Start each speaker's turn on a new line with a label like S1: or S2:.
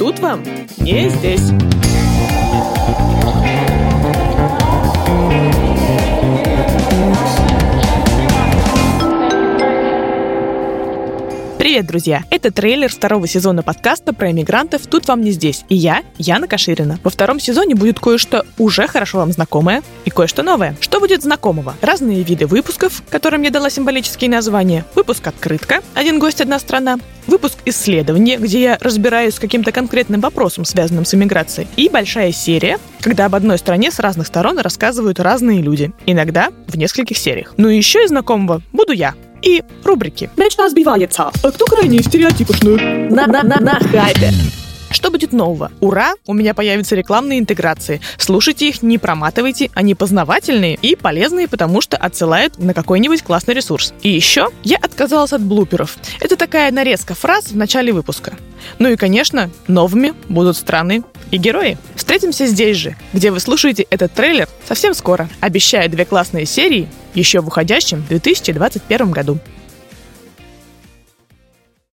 S1: тут вам не здесь. Привет, друзья! Это трейлер второго сезона подкаста про иммигрантов «Тут вам не здесь». И я, Яна Каширина. Во втором сезоне будет кое-что уже хорошо вам знакомое и кое-что новое. Что будет знакомого? Разные виды выпусков, которым я дала символические названия. Выпуск «Открытка», «Один гость, одна страна», выпуск исследования, где я разбираюсь с каким-то конкретным вопросом, связанным с иммиграцией, и большая серия, когда об одной стране с разных сторон рассказывают разные люди, иногда в нескольких сериях. Ну и еще из знакомого буду я, и рубрики.
S2: Мечта сбивается.
S1: А кто крайне стереотипушный?
S2: На, на, на, на хайпе.
S1: Что будет нового? Ура! У меня появятся рекламные интеграции. Слушайте их, не проматывайте, они познавательные и полезные, потому что отсылают на какой-нибудь классный ресурс. И еще я отказалась от блуперов. Это такая нарезка фраз в начале выпуска. Ну и, конечно, новыми будут страны и герои. Встретимся здесь же, где вы слушаете этот трейлер совсем скоро. Обещаю две классные серии еще в уходящем 2021 году.